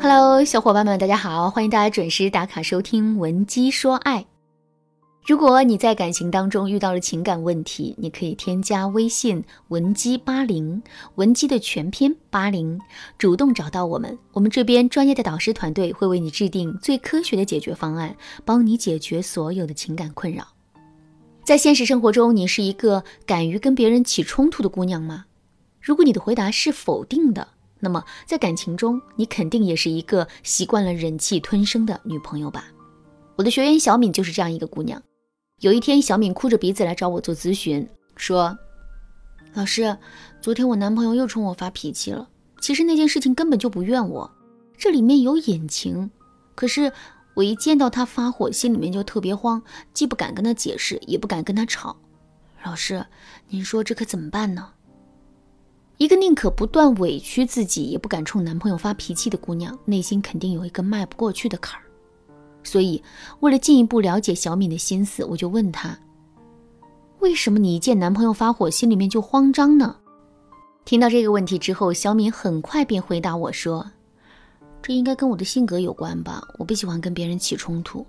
Hello，小伙伴们，大家好，欢迎大家准时打卡收听《文姬说爱》。如果你在感情当中遇到了情感问题，你可以添加微信文姬八零，文姬的全篇八零，主动找到我们，我们这边专业的导师团队会为你制定最科学的解决方案，帮你解决所有的情感困扰。在现实生活中，你是一个敢于跟别人起冲突的姑娘吗？如果你的回答是否定的，那么在感情中，你肯定也是一个习惯了忍气吞声的女朋友吧？我的学员小敏就是这样一个姑娘。有一天，小敏哭着鼻子来找我做咨询，说：“老师，昨天我男朋友又冲我发脾气了。其实那件事情根本就不怨我，这里面有隐情。可是我一见到他发火，心里面就特别慌，既不敢跟他解释，也不敢跟他吵。老师，您说这可怎么办呢？”一个宁可不断委屈自己，也不敢冲男朋友发脾气的姑娘，内心肯定有一个迈不过去的坎儿。所以，为了进一步了解小敏的心思，我就问她：“为什么你一见男朋友发火，心里面就慌张呢？”听到这个问题之后，小敏很快便回答我说：“这应该跟我的性格有关吧，我不喜欢跟别人起冲突。”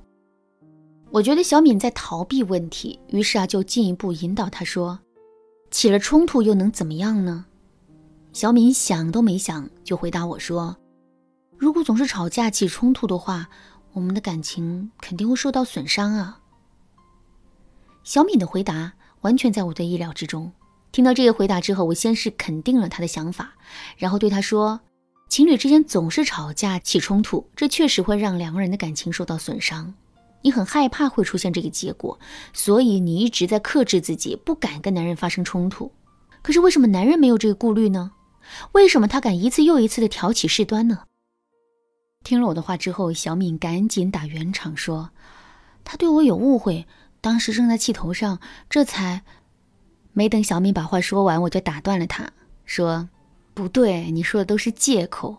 我觉得小敏在逃避问题，于是啊，就进一步引导她说：“起了冲突又能怎么样呢？”小敏想都没想就回答我说：“如果总是吵架起冲突的话。”我们的感情肯定会受到损伤啊！小敏的回答完全在我的意料之中。听到这个回答之后，我先是肯定了他的想法，然后对他说：“情侣之间总是吵架起冲突，这确实会让两个人的感情受到损伤。你很害怕会出现这个结果，所以你一直在克制自己，不敢跟男人发生冲突。可是为什么男人没有这个顾虑呢？为什么他敢一次又一次的挑起事端呢？”听了我的话之后，小敏赶紧打圆场说：“他对我有误会，当时正在气头上，这才……”没等小敏把话说完，我就打断了他，说：“不对，你说的都是借口，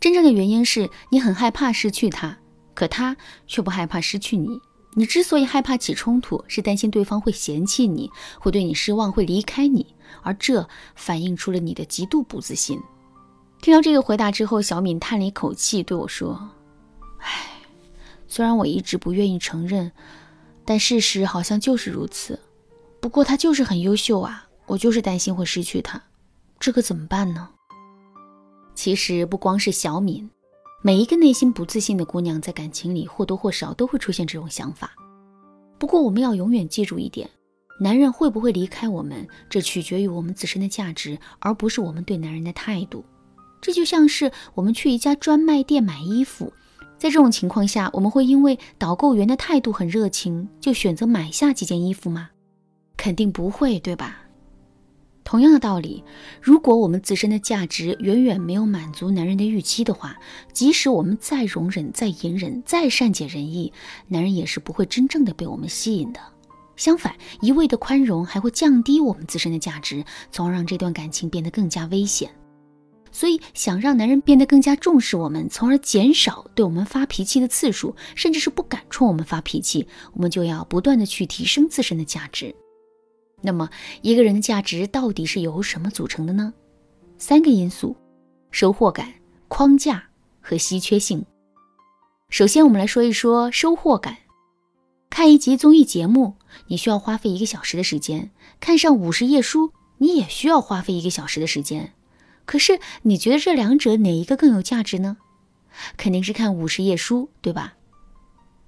真正的原因是你很害怕失去他，可他却不害怕失去你。你之所以害怕起冲突，是担心对方会嫌弃你，会对你失望，会离开你，而这反映出了你的极度不自信。”听到这个回答之后，小敏叹了一口气，对我说：“唉，虽然我一直不愿意承认，但事实好像就是如此。不过他就是很优秀啊，我就是担心会失去他，这可怎么办呢？”其实不光是小敏，每一个内心不自信的姑娘，在感情里或多或少都会出现这种想法。不过我们要永远记住一点：男人会不会离开我们，这取决于我们自身的价值，而不是我们对男人的态度。这就像是我们去一家专卖店买衣服，在这种情况下，我们会因为导购员的态度很热情，就选择买下几件衣服吗？肯定不会，对吧？同样的道理，如果我们自身的价值远远没有满足男人的预期的话，即使我们再容忍、再隐忍、再善解人意，男人也是不会真正的被我们吸引的。相反，一味的宽容还会降低我们自身的价值，从而让这段感情变得更加危险。所以，想让男人变得更加重视我们，从而减少对我们发脾气的次数，甚至是不敢冲我们发脾气，我们就要不断的去提升自身的价值。那么，一个人的价值到底是由什么组成的呢？三个因素：收获感、框架和稀缺性。首先，我们来说一说收获感。看一集综艺节目，你需要花费一个小时的时间；看上五十页书，你也需要花费一个小时的时间。可是你觉得这两者哪一个更有价值呢？肯定是看五十页书，对吧？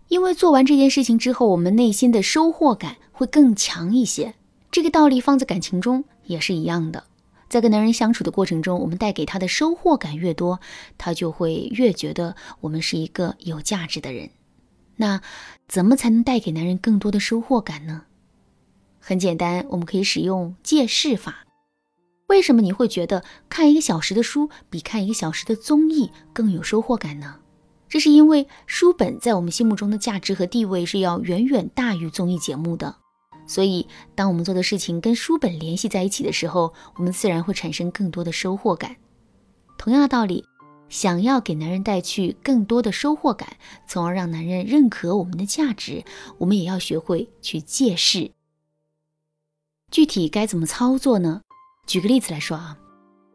因为做完这件事情之后，我们内心的收获感会更强一些。这个道理放在感情中也是一样的。在跟男人相处的过程中，我们带给他的收获感越多，他就会越觉得我们是一个有价值的人。那怎么才能带给男人更多的收获感呢？很简单，我们可以使用借势法。为什么你会觉得看一个小时的书比看一个小时的综艺更有收获感呢？这是因为书本在我们心目中的价值和地位是要远远大于综艺节目的。所以，当我们做的事情跟书本联系在一起的时候，我们自然会产生更多的收获感。同样的道理，想要给男人带去更多的收获感，从而让男人认可我们的价值，我们也要学会去借势。具体该怎么操作呢？举个例子来说啊，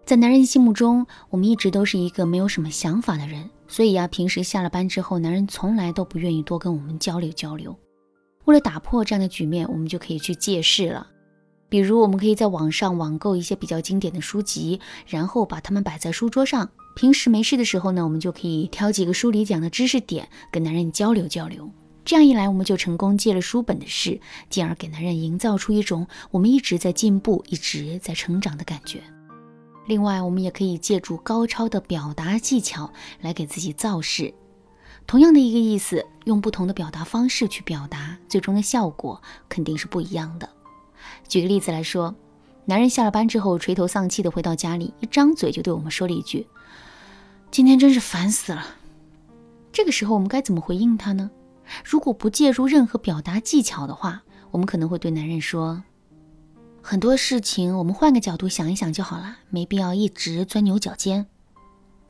在男人心目中，我们一直都是一个没有什么想法的人，所以啊，平时下了班之后，男人从来都不愿意多跟我们交流交流。为了打破这样的局面，我们就可以去借势了。比如，我们可以在网上网购一些比较经典的书籍，然后把它们摆在书桌上。平时没事的时候呢，我们就可以挑几个书里讲的知识点，跟男人交流交流。这样一来，我们就成功借了书本的势，进而给男人营造出一种我们一直在进步、一直在成长的感觉。另外，我们也可以借助高超的表达技巧来给自己造势。同样的一个意思，用不同的表达方式去表达，最终的效果肯定是不一样的。举个例子来说，男人下了班之后垂头丧气的回到家里，一张嘴就对我们说了一句：“今天真是烦死了。”这个时候我们该怎么回应他呢？如果不借助任何表达技巧的话，我们可能会对男人说。很多事情，我们换个角度想一想就好了，没必要一直钻牛角尖。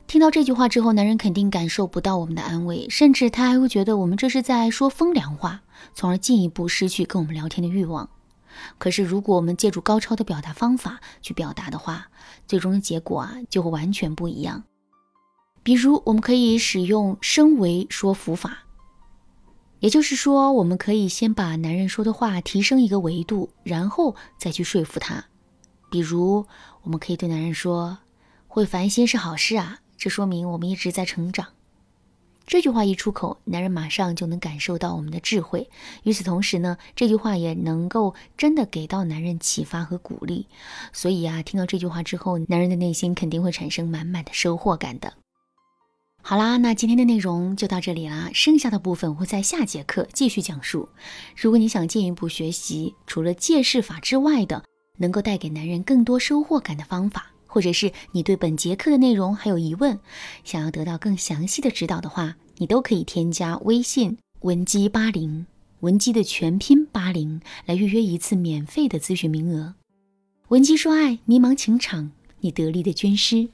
听到这句话之后，男人肯定感受不到我们的安慰，甚至他还会觉得我们这是在说风凉话，从而进一步失去跟我们聊天的欲望。可是，如果我们借助高超的表达方法去表达的话，最终的结果啊就会完全不一样。比如，我们可以使用升维说服法。也就是说，我们可以先把男人说的话提升一个维度，然后再去说服他。比如，我们可以对男人说：“会烦心是好事啊，这说明我们一直在成长。”这句话一出口，男人马上就能感受到我们的智慧。与此同时呢，这句话也能够真的给到男人启发和鼓励。所以啊，听到这句话之后，男人的内心肯定会产生满满的收获感的。好啦，那今天的内容就到这里啦，剩下的部分会在下节课继续讲述。如果你想进一步学习除了借势法之外的，能够带给男人更多收获感的方法，或者是你对本节课的内容还有疑问，想要得到更详细的指导的话，你都可以添加微信文姬八零，文姬的全拼八零，来预约一次免费的咨询名额。文姬说爱，迷茫情场，你得力的军师。